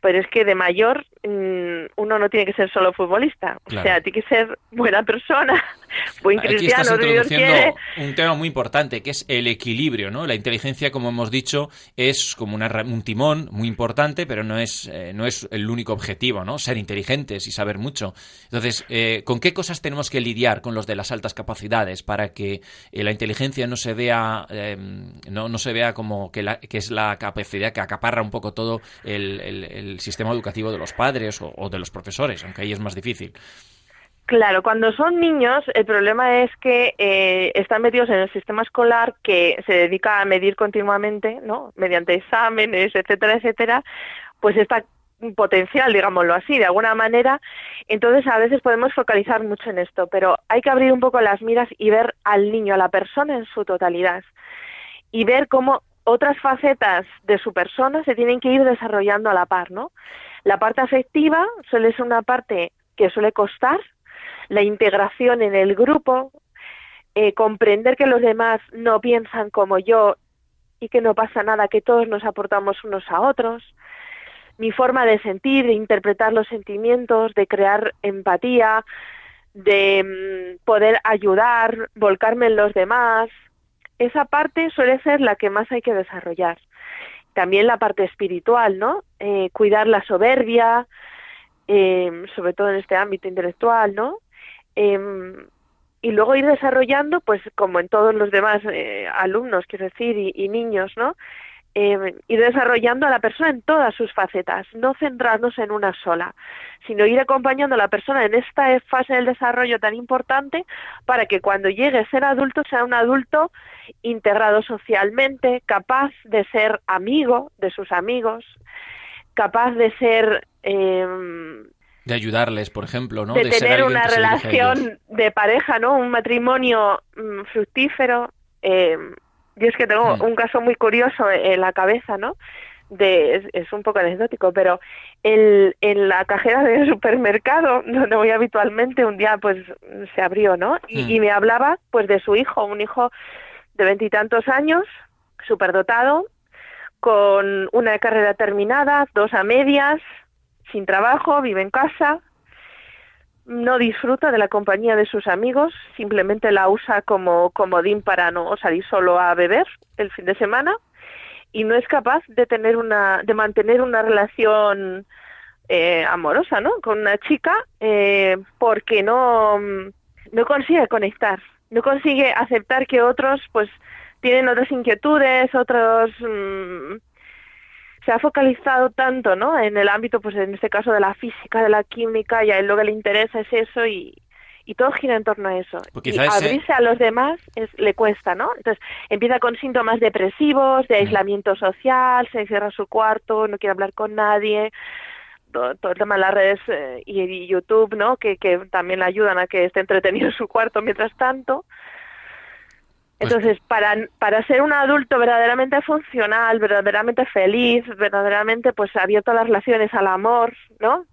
pero es que de mayor mm, uno no tiene que ser solo futbolista, o sea, tiene que ser buena persona, buen cristiano, Aquí estás introduciendo un tema muy importante, que es el equilibrio, ¿no? La inteligencia, como hemos dicho, es como una, un timón muy importante, pero no es, eh, no es el único objetivo, ¿no? Ser inteligentes y saber mucho. Entonces, eh, ¿con qué cosas tenemos que lidiar con los de las altas capacidades para que eh, la inteligencia no se vea, no, no se vea como que, la, que es la capacidad que acaparra un poco todo el el sistema educativo de los padres o, de los profesores, aunque ahí es más difícil. Claro, cuando son niños el problema es que eh, están metidos en el sistema escolar que se dedica a medir continuamente, ¿no? Mediante exámenes, etcétera, etcétera, pues está potencial, digámoslo así, de alguna manera. Entonces a veces podemos focalizar mucho en esto, pero hay que abrir un poco las miras y ver al niño, a la persona en su totalidad y ver cómo otras facetas de su persona se tienen que ir desarrollando a la par, ¿no? La parte afectiva suele ser una parte que suele costar, la integración en el grupo, eh, comprender que los demás no piensan como yo y que no pasa nada, que todos nos aportamos unos a otros, mi forma de sentir, de interpretar los sentimientos, de crear empatía, de mm, poder ayudar, volcarme en los demás, esa parte suele ser la que más hay que desarrollar. También la parte espiritual, ¿no? Eh, cuidar la soberbia, eh, sobre todo en este ámbito intelectual, ¿no? Em, y luego ir desarrollando, pues como en todos los demás eh, alumnos, quiero decir, y, niños, ¿no? eh, ir desarrollando a la persona en todas sus facetas, no centrarnos en una sola, sino ir acompañando a la persona en esta fase del desarrollo tan importante para que cuando llegue a ser adulto sea un adulto integrado socialmente, capaz de ser amigo de sus amigos, capaz de ser... Eh, de ayudarles, por ejemplo, ¿no? De, tener una relación de pareja, ¿no? Un matrimonio mm, fructífero. Eh, yo es que tengo mm. un caso muy curioso en la cabeza, ¿no? De, es, un poco anecdótico, pero el, en la cajera del supermercado, donde voy habitualmente, un día pues se abrió, ¿no? Y, mm. y me hablaba pues de su hijo, un hijo de veintitantos años, superdotado, con una carrera terminada, dos a medias, sin trabajo, vive en casa, no disfruta de la compañía de sus amigos, simplemente la usa como comodín para no salir solo a beber el fin de semana y no es capaz de tener una, de mantener una relación eh, amorosa, ¿no? Con una chica eh, porque no, no consigue conectar, no consigue aceptar que otros, pues, tienen otras inquietudes, otros mm, se ha focalizado tanto, ¿no? En el ámbito, pues en este caso de la física, de la química, y a él lo que le interesa es eso y, y todo gira en torno a eso. Pues y abrirse a los demás es, le cuesta, ¿no? Entonces empieza con síntomas depresivos, de mm. aislamiento social, se encierra en su cuarto, no quiere hablar con nadie, todo, el tema de las redes eh, y, y, YouTube, ¿no? Que, que también le ayudan a que esté entretenido en su cuarto mientras tanto. Pues Entonces, para, para ser un adulto verdaderamente funcional, verdaderamente feliz, verdaderamente pues abierto a las relaciones, al amor, ¿no?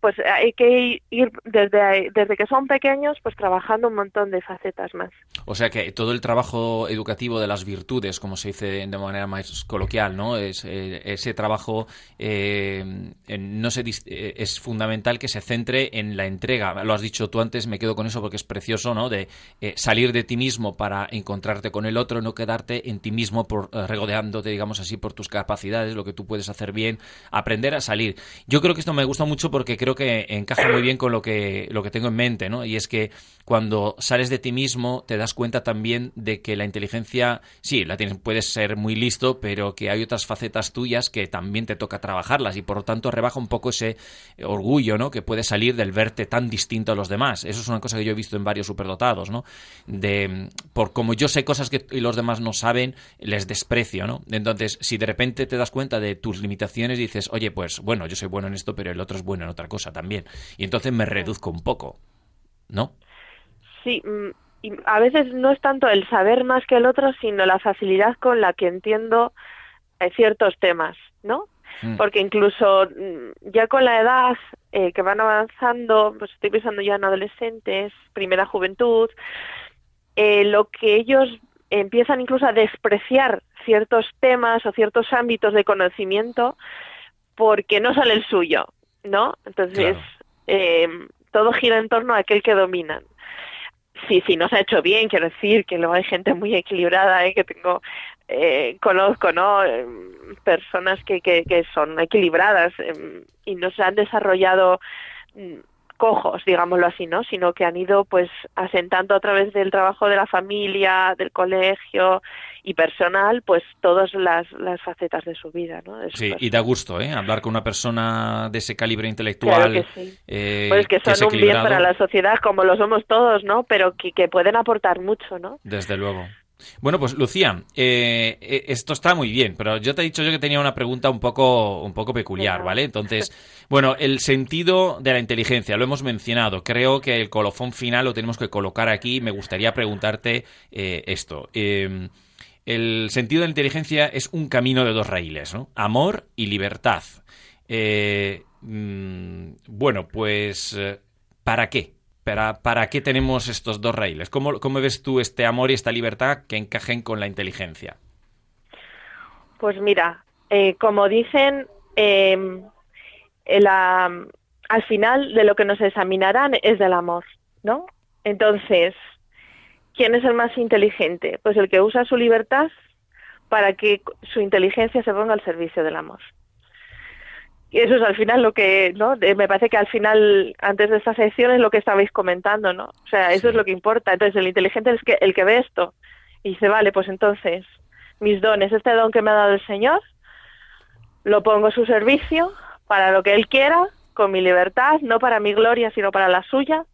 Pues hay que ir desde, desde que son pequeños pues trabajando un montón de facetas más. O sea que todo el trabajo educativo de las virtudes, como se dice de manera más coloquial, ¿no? Es, eh, ese trabajo eh, no se, eh, es fundamental que se centre en la entrega. Lo has dicho tú antes, me quedo con eso porque es precioso, ¿no? De salir de ti mismo para encontrarte con el otro, no quedarte en ti mismo por regodeándote, digamos así, por tus capacidades, lo que tú puedes hacer bien, aprender a salir. Yo creo que esto me gusta mucho porque creo creo que encaja muy bien con lo que, lo que tengo en mente, ¿no? Y es que cuando sales de ti mismo te das cuenta también de que la inteligencia, sí, la tienes, puedes ser muy listo, pero que hay otras facetas tuyas que también te toca trabajarlas y por lo tanto rebaja un poco ese orgullo, ¿no? Que puede salir del verte tan distinto a los demás. Eso es una cosa que yo he visto en varios superdotados, ¿no? Por como yo sé cosas que los demás no saben, les desprecio, ¿no? Entonces, si de repente te das cuenta de tus limitaciones y dices, oye, pues bueno, yo soy bueno en esto, pero el otro es bueno en otra cosa también. Y entonces me reduzco un poco, ¿no? Sí, mm, y a veces no es tanto el saber más que el otro, sino la facilidad con la que entiendo eh, ciertos temas, ¿no? Mm. Porque incluso mm, ya con la edad eh, que van avanzando, pues estoy pensando ya en adolescentes, primera juventud, eh, lo que ellos empiezan incluso a despreciar ciertos temas o ciertos ámbitos de conocimiento porque no sale el suyo, ¿no? Entonces, Claro. eh, todo gira en torno a aquel que dominan. Sí, sí, no se ha hecho bien, quiero decir que luego hay gente muy equilibrada, ¿eh? que tengo, eh, conozco, ¿no? Eh, personas que, que, que son equilibradas eh, y no se han desarrollado mm, cojos, digámoslo así, ¿no? Sino que han ido, pues, asentando a través del trabajo de la familia, del colegio y personal, pues, todas las, las facetas de su vida, ¿no? Su Sí, persona. y da gusto, ¿eh? Hablar con una persona de ese calibre intelectual. Claro que sí. eh, Pues que son un bien para la sociedad, como lo somos todos, ¿no? Pero que, que pueden aportar mucho, ¿no? Desde luego. Bueno, pues Lucía, eh, eh, esto está muy bien, pero yo te he dicho yo que tenía una pregunta un poco, un poco peculiar. ¿vale? Entonces, bueno, el sentido de la inteligencia, lo hemos mencionado. Creo que el colofón final lo tenemos que colocar aquí. Me gustaría preguntarte eh, esto. Eh, el sentido de la inteligencia es un camino de dos raíles, ¿no? Amor y libertad. Mm, bueno, pues, ¿para qué? ¿Para, ¿Para qué tenemos estos dos raíles? ¿Cómo, ¿Cómo ves tú este amor y esta libertad que encajen con la inteligencia? Pues mira, eh, como dicen, eh, al final de lo que nos examinarán es del amor, ¿no? Entonces, ¿quién es el más inteligente? Pues el que usa su libertad para que su inteligencia se ponga al servicio del amor. Y eso es al final lo que, ¿no? De- me parece que al final, antes de esta sección, es lo que estabais comentando, ¿no? O sea, eso Sí. es lo que importa. Entonces, el inteligente es que, el que ve esto y dice, vale, pues entonces, mis dones, este don que me ha dado el Señor, lo pongo a su servicio para lo que Él quiera, con mi libertad, no para mi gloria, sino para la suya,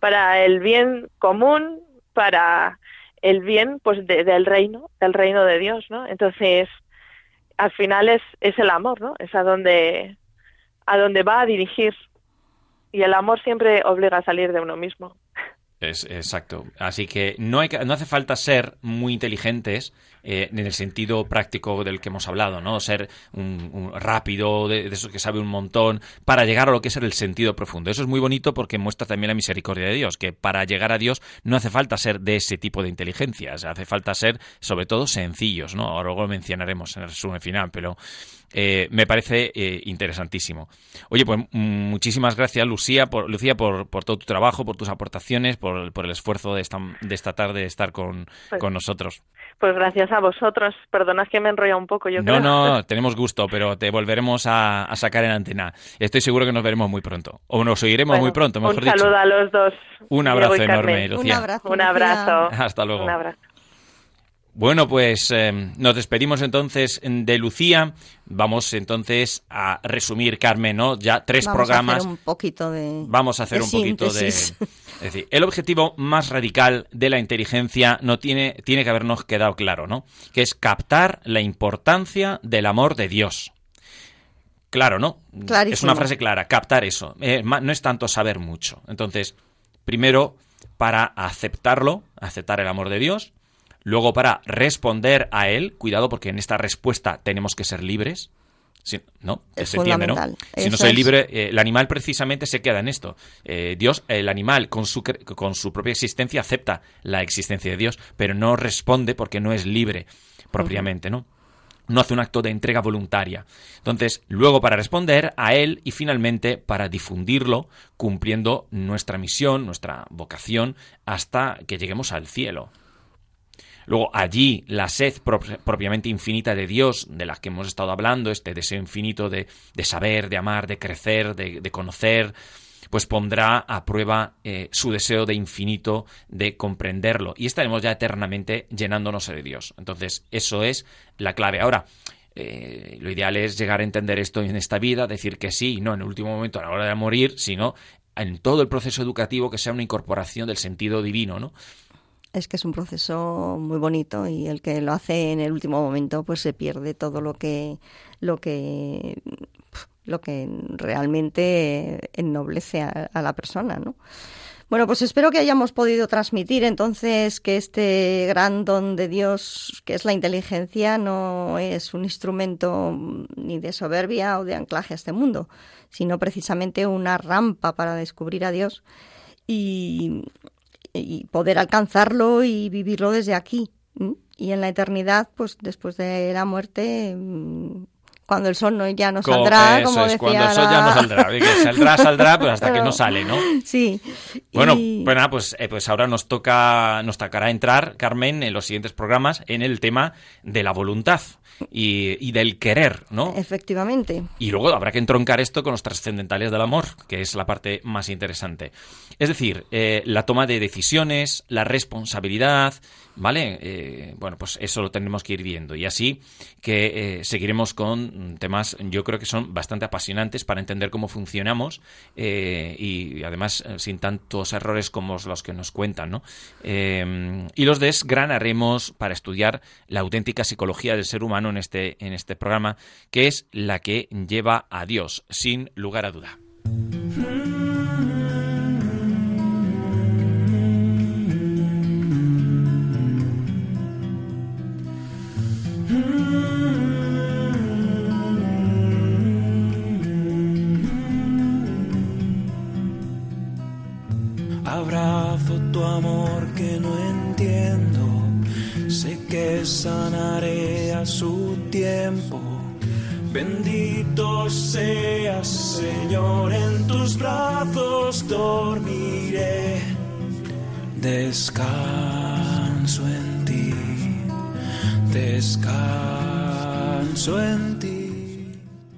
para el bien común, para el bien pues de- del reino, del reino de Dios, ¿no? Entonces, al final es, es el amor, ¿no? Es a donde, a donde va a dirigir. Y el amor siempre obliga a salir de uno mismo. Es, exacto. Así que no, hay no hace falta ser muy inteligentes eh, en el sentido práctico del que hemos hablado, ¿no? Ser un, rápido, de, de eso que sabe un montón, para llegar a lo que es el sentido profundo. Eso es muy bonito porque muestra también la misericordia de Dios, que para llegar a Dios no hace falta ser de ese tipo de inteligencias, hace falta ser sobre todo sencillos, ¿no? Ahora lo mencionaremos en el resumen final, pero eh, me parece eh, interesantísimo. Oye, pues mm, muchísimas gracias, Lucía, por, Lucía, por, por todo tu trabajo, por tus aportaciones, por, por el esfuerzo de esta, de esta tarde de estar con, Pues- con nosotros. Pues gracias a vosotros. Perdonad que me he enrollado un poco, yo No, creo. no, tenemos gusto, pero te volveremos a, a sacar en antena. Estoy seguro que nos veremos muy pronto. O nos oiremos Bueno, muy pronto, mejor un dicho. saludo a los dos. Un abrazo enorme. Lucía. Un abrazo. Un Lucía. abrazo. Hasta luego. Un abrazo. Bueno, pues eh, nos despedimos entonces de Lucía. Vamos entonces a resumir, Carmen, ¿no? Ya tres Vamos programas. a hacer un poquito de. Vamos a hacer un poquito de... Es decir, el objetivo más radical de la inteligencia no tiene, tiene que habernos quedado claro, ¿no? Que es captar la importancia del amor de Dios. Claro, ¿no? Clarísimo. Es una frase clara, captar eso. Eh, no es tanto saber mucho. Entonces, primero, para aceptarlo, aceptar el amor de Dios. Luego, para responder a él. Cuidado, porque en esta respuesta tenemos que ser libres. ¿No? Es Se entiende, ¿no? Si no soy libre, eh, el animal precisamente se queda en esto. Eh, Dios, el animal con su, con su propia existencia acepta la existencia de Dios, pero no responde porque no es libre propiamente, ¿no? No hace un acto de entrega voluntaria. Entonces, luego para responder a él y finalmente para difundirlo, cumpliendo nuestra misión, nuestra vocación, hasta que lleguemos al cielo. Luego allí la sed propiamente infinita de Dios, de la que hemos estado hablando, este deseo infinito de, saber, de amar, de crecer, de, conocer, pues pondrá a prueba eh, su deseo de infinito de comprenderlo. Y estaremos ya eternamente llenándonos de Dios. Entonces, eso es la clave. Ahora, eh, lo ideal es llegar a entender esto en esta vida, decir que sí y no en el último momento a la hora de morir, sino en todo el proceso educativo que sea una incorporación del sentido divino, ¿no? Es que es un proceso muy bonito y el que lo hace en el último momento pues se pierde todo lo que lo que lo que realmente ennoblece a, la persona, ¿no? Bueno, pues espero que hayamos podido transmitir entonces que este gran don de Dios, que es la inteligencia, no es un instrumento ni de soberbia o de anclaje a este mundo, sino precisamente una rampa para descubrir a Dios y, poder alcanzarlo y vivirlo desde aquí. Y en la eternidad, pues después de la muerte, cuando el sol no, ya no saldrá, como, decía cuando el sol ya no saldrá, saldrá, saldrá, pero hasta que no sale, ¿no? Sí. Bueno, bueno pues, eh, pues ahora nos toca, nos tocará entrar, Carmen, en los siguientes programas, en el tema de la voluntad y, del querer, ¿no? Efectivamente. Y luego habrá que entroncar esto con los trascendentales del amor, que es la parte más interesante. Es decir, eh, la toma de decisiones, la responsabilidad, ¿vale? Eh, bueno, pues eso lo tendremos que ir viendo. Y así que eh, seguiremos con temas, yo creo que son bastante apasionantes para entender cómo funcionamos y además sin tantos errores como los que nos cuentan, ¿no? y los desgranaremos para estudiar la auténtica psicología del ser humano en este, en este programa, que es la que lleva a Dios, sin lugar a duda. Abrazo tu amor que no entiendo sé que sanaré a su tiempo. Bendito seas, Señor, en tus brazos dormiré. Descanso en ti, descanso en ti.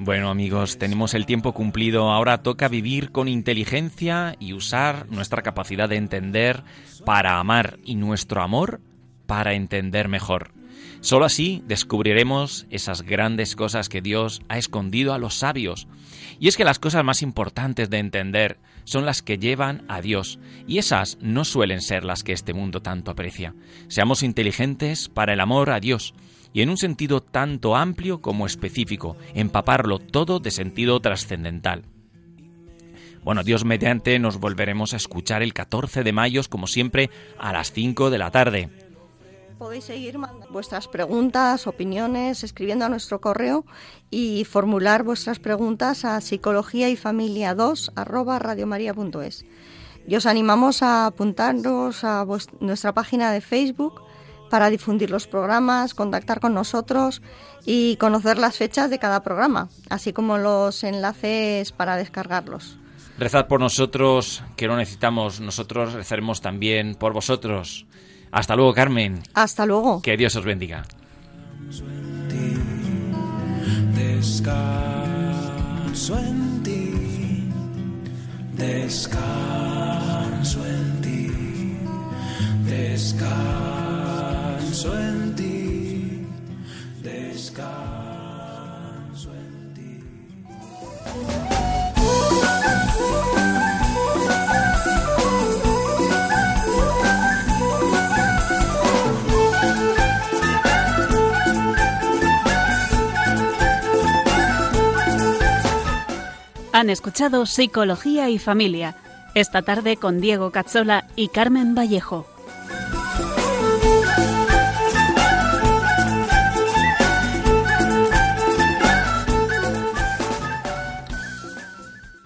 Bueno amigos, tenemos el tiempo cumplido, ahora toca vivir con inteligencia y usar nuestra capacidad de entender para amar y nuestro amor para entender mejor. Solo así descubriremos esas grandes cosas que Dios ha escondido a los sabios. Y es que las cosas más importantes de entender son las que llevan a Dios, y esas no suelen ser las que este mundo tanto aprecia. Seamos inteligentes para el amor a Dios, y en un sentido tanto amplio como específico, empaparlo todo de sentido trascendental. Bueno, Dios mediante nos volveremos a escuchar el 14 de mayo, como siempre, a las 5 de la tarde podéis seguir mandando vuestras preguntas, opiniones, escribiendo a nuestro correo y formular vuestras preguntas a psicología y familia 2 Y os animamos a apuntarnos a nuestra página de Facebook para difundir los programas, contactar con nosotros y conocer las fechas de cada programa, así como los enlaces para descargarlos. Rezad por nosotros, que lo necesitamos. Nosotros rezaremos también por vosotros. Hasta luego, Carmen. Hasta luego. Que Dios os bendiga. Descanso en ti, descanso en ti, descanso en ti, descanso en ti. Han escuchado Psicología y Familia, esta tarde con Diego Cazzola y Carmen Vallejo.